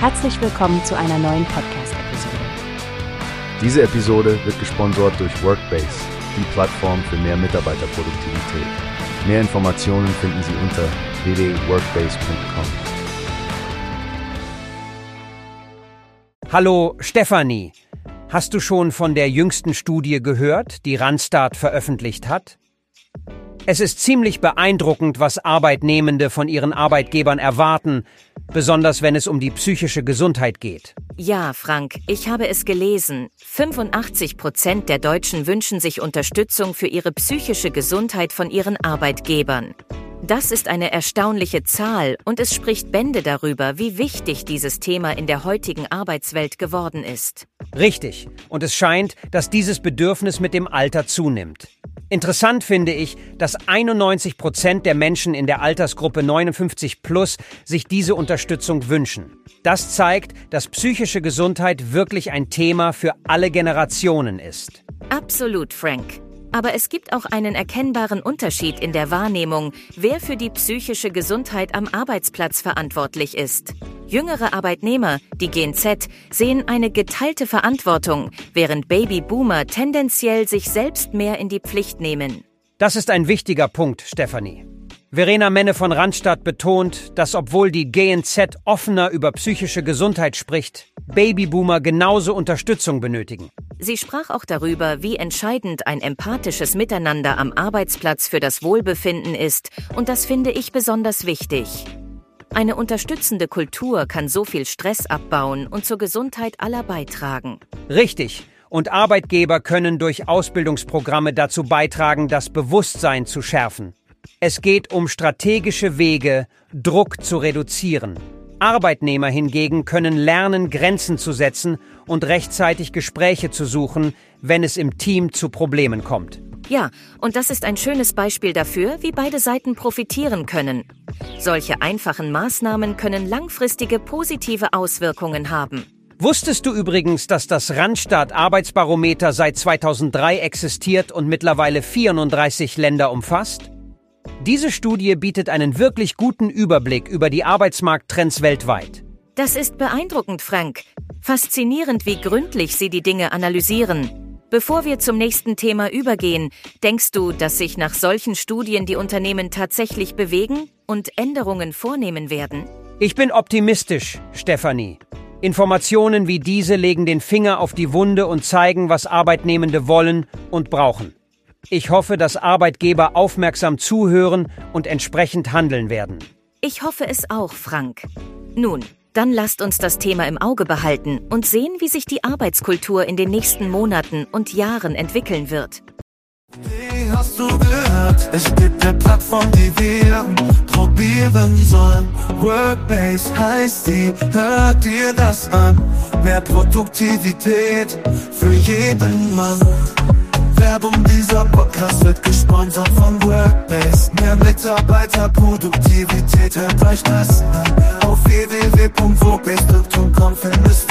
Herzlich willkommen zu einer neuen Podcast-Episode. Diese Episode wird gesponsert durch Workbase, die Plattform für mehr Mitarbeiterproduktivität. Mehr Informationen finden Sie unter www.workbase.com. Hallo Stefanie, hast du schon von der jüngsten Studie gehört, die Randstad veröffentlicht hat? Es ist ziemlich beeindruckend, was Arbeitnehmende von ihren Arbeitgebern erwarten, besonders wenn es um die psychische Gesundheit geht. Ja, Frank, ich habe es gelesen. 85 Prozent der Deutschen wünschen sich Unterstützung für ihre psychische Gesundheit von ihren Arbeitgebern. Das ist eine erstaunliche Zahl und es spricht Bände darüber, wie wichtig dieses Thema in der heutigen Arbeitswelt geworden ist. Richtig. Und es scheint, dass dieses Bedürfnis mit dem Alter zunimmt. Interessant finde ich, dass 91 Prozent der Menschen in der Altersgruppe 59 plus sich diese Unterstützung wünschen. Das zeigt, dass psychische Gesundheit wirklich ein Thema für alle Generationen ist. Absolut, Frank. Aber es gibt auch einen erkennbaren Unterschied in der Wahrnehmung, wer für die psychische Gesundheit am Arbeitsplatz verantwortlich ist. Jüngere Arbeitnehmer, die Gen Z, sehen eine geteilte Verantwortung, während Babyboomer tendenziell sich selbst mehr in die Pflicht nehmen. Das ist ein wichtiger Punkt, Stefanie. Verena Menne von Randstadt betont, dass obwohl die GNZ offener über psychische Gesundheit spricht, Babyboomer genauso Unterstützung benötigen. Sie sprach auch darüber, wie entscheidend ein empathisches Miteinander am Arbeitsplatz für das Wohlbefinden ist, und das finde ich besonders wichtig. Eine unterstützende Kultur kann so viel Stress abbauen und zur Gesundheit aller beitragen. Richtig. Und Arbeitgeber können durch Ausbildungsprogramme dazu beitragen, das Bewusstsein zu schärfen. Es geht um strategische Wege, Druck zu reduzieren. Arbeitnehmer hingegen können lernen, Grenzen zu setzen und rechtzeitig Gespräche zu suchen, wenn es im Team zu Problemen kommt. Ja, und das ist ein schönes Beispiel dafür, wie beide Seiten profitieren können. Solche einfachen Maßnahmen können langfristige positive Auswirkungen haben. Wusstest du übrigens, dass das Randstaat Arbeitsbarometer seit 2003 existiert und mittlerweile 34 Länder umfasst? Diese Studie bietet einen wirklich guten Überblick über die Arbeitsmarkttrends weltweit. Das ist beeindruckend, Frank. Faszinierend, wie gründlich Sie die Dinge analysieren. Bevor wir zum nächsten Thema übergehen, denkst du, dass sich nach solchen Studien die Unternehmen tatsächlich bewegen und Änderungen vornehmen werden? Ich bin optimistisch, Stefanie. Informationen wie diese legen den Finger auf die Wunde und zeigen, was Arbeitnehmende wollen und brauchen. Ich hoffe, dass Arbeitgeber aufmerksam zuhören und entsprechend handeln werden. Ich hoffe es auch, Frank. Nun, dann lasst uns das Thema im Auge behalten und sehen, wie sich die Arbeitskultur in den nächsten Monaten und Jahren entwickeln wird. Wie hast du gehört? Es gibt eine Plattform, die wir probieren sollen. Workbase heißt die, hört dir das an. Mehr Produktivität für jeden Mann. Werbung, dieser Podcast wird gesponsert von Workbase. Mehr Mitarbeiterproduktivität, hört euch das Punkt, wo bist du zum Kampf findest